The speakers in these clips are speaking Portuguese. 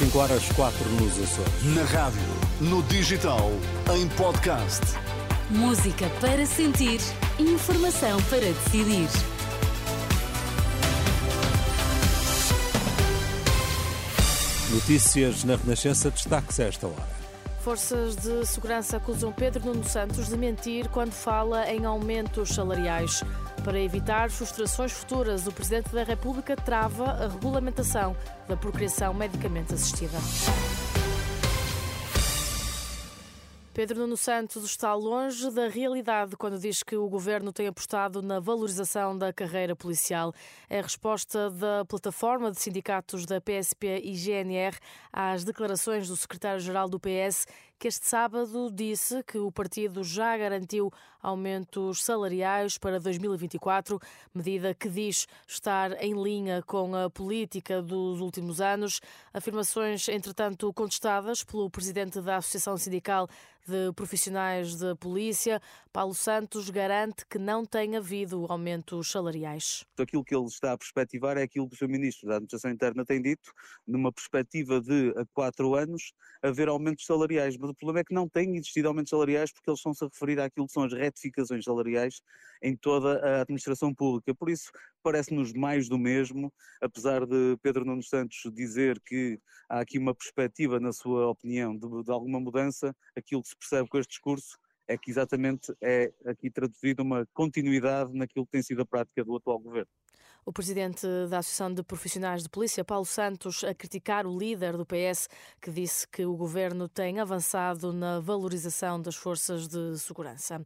5 horas 4 nos Açores. Na rádio, no digital, em podcast. Música para sentir, informação para decidir. Notícias na Renascença, destaque-se a esta hora. Forças de segurança acusam Pedro Nuno Santos de mentir quando fala em aumentos salariais. Para evitar frustrações futuras, o Presidente da República trava a regulamentação da procriação medicamente assistida. Pedro Nuno Santos está longe da realidade quando diz que o governo tem apostado na valorização da carreira policial. É a resposta da plataforma de sindicatos da PSP e GNR às declarações do secretário-geral do PS que este sábado disse que o partido já garantiu aumentos salariais para 2024, medida que diz estar em linha com a política dos últimos anos. Afirmações, entretanto, contestadas pelo presidente da Associação Sindical de Profissionais de Polícia, Paulo Santos, garante que não tem havido aumentos salariais. Aquilo que ele está a perspectivar é aquilo que o Sr. Ministro da Administração Interna tem dito, numa perspectiva de a quatro anos haver aumentos salariais. Mas o problema é que não tem existido aumentos salariais porque eles estão-se a referir àquilo que são as retificações salariais em toda a administração pública. Por isso, parece-nos mais do mesmo, apesar de Pedro Nuno Santos dizer que há aqui uma perspectiva, na sua opinião, de, de alguma mudança, aquilo que se percebe com este discurso é que exatamente é aqui traduzido uma continuidade naquilo que tem sido a prática do atual governo. O presidente da Associação de Profissionais de Polícia, Paulo Santos, a criticar o líder do PS, que disse que o governo tem avançado na valorização das forças de segurança.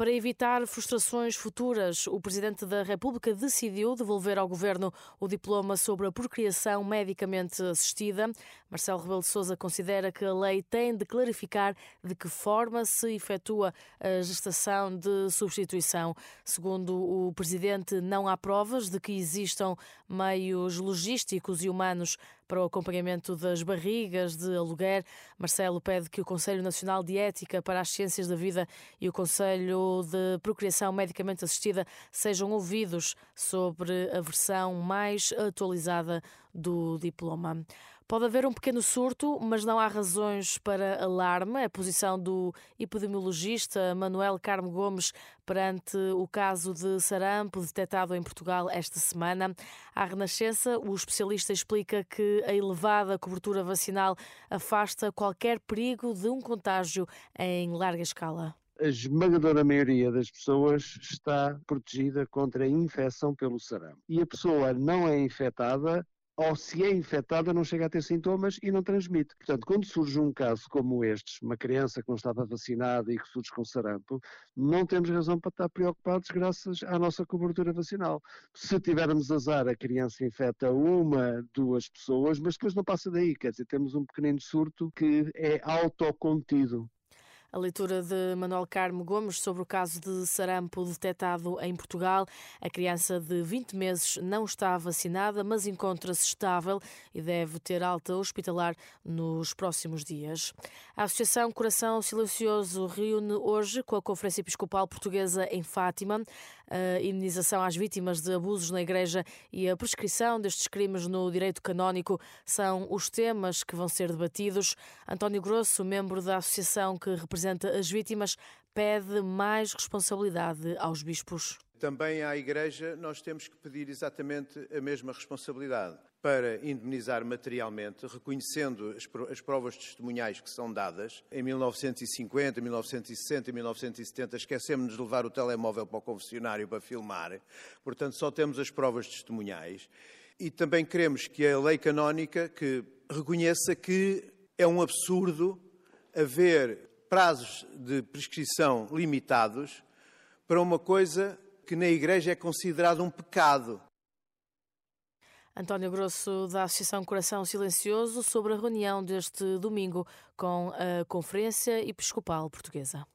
Para evitar frustrações futuras, o Presidente da República decidiu devolver ao Governo o diploma sobre a procriação medicamente assistida. Marcelo Rebelo de Sousa considera que a lei tem de clarificar de que forma se efetua a gestação de substituição. Segundo o Presidente, não há provas de que existam meios logísticos e humanos para o acompanhamento das barrigas de aluguer. Marcelo pede que o Conselho Nacional de Ética para as Ciências da Vida e o Conselho de Procriação Medicamente Assistida sejam ouvidos sobre a versão mais atualizada do diploma. Pode haver um pequeno surto, mas não há razões para alarme. A posição do epidemiologista Manuel Carmo Gomes perante o caso de sarampo detectado em Portugal esta semana. À Renascença, o especialista explica que a elevada cobertura vacinal afasta qualquer perigo de um contágio em larga escala a esmagadora maioria das pessoas está protegida contra a infecção pelo sarampo. E a pessoa não é infectada ou se é infectada não chega a ter sintomas e não transmite. Portanto, quando surge um caso como este, uma criança que não estava vacinada e que surge com sarampo, não temos razão para estar preocupados graças à nossa cobertura vacinal. Se tivermos azar, a criança infecta uma, duas pessoas, mas depois não passa daí, quer dizer, temos um pequenino surto que é autocontido. A leitura de Manuel Carmo Gomes sobre o caso de sarampo detectado em Portugal. A criança de 20 meses não está vacinada, mas encontra-se estável e deve ter alta hospitalar nos próximos dias. A Associação Coração Silencioso reúne hoje com a Conferência Episcopal Portuguesa em Fátima a indenização às vítimas de abusos na Igreja e a prescrição destes crimes no direito canónico são os temas que vão ser debatidos. António Grosso, membro da associação que representa as vítimas, pede mais responsabilidade aos bispos. Também à Igreja nós temos que pedir exatamente a mesma responsabilidade para indemnizar materialmente, reconhecendo as provas testemunhais que são dadas. Em 1950, 1960 e 1970 esquecemos de levar o telemóvel para o confessionário para filmar, portanto só temos as provas testemunhais. E também queremos que a lei canónica que reconheça que é um absurdo haver prazos de prescrição limitados para uma coisa que na Igreja é considerado um pecado. António Grosso, da Associação Coração Silencioso, sobre a reunião deste domingo com a Conferência Episcopal Portuguesa.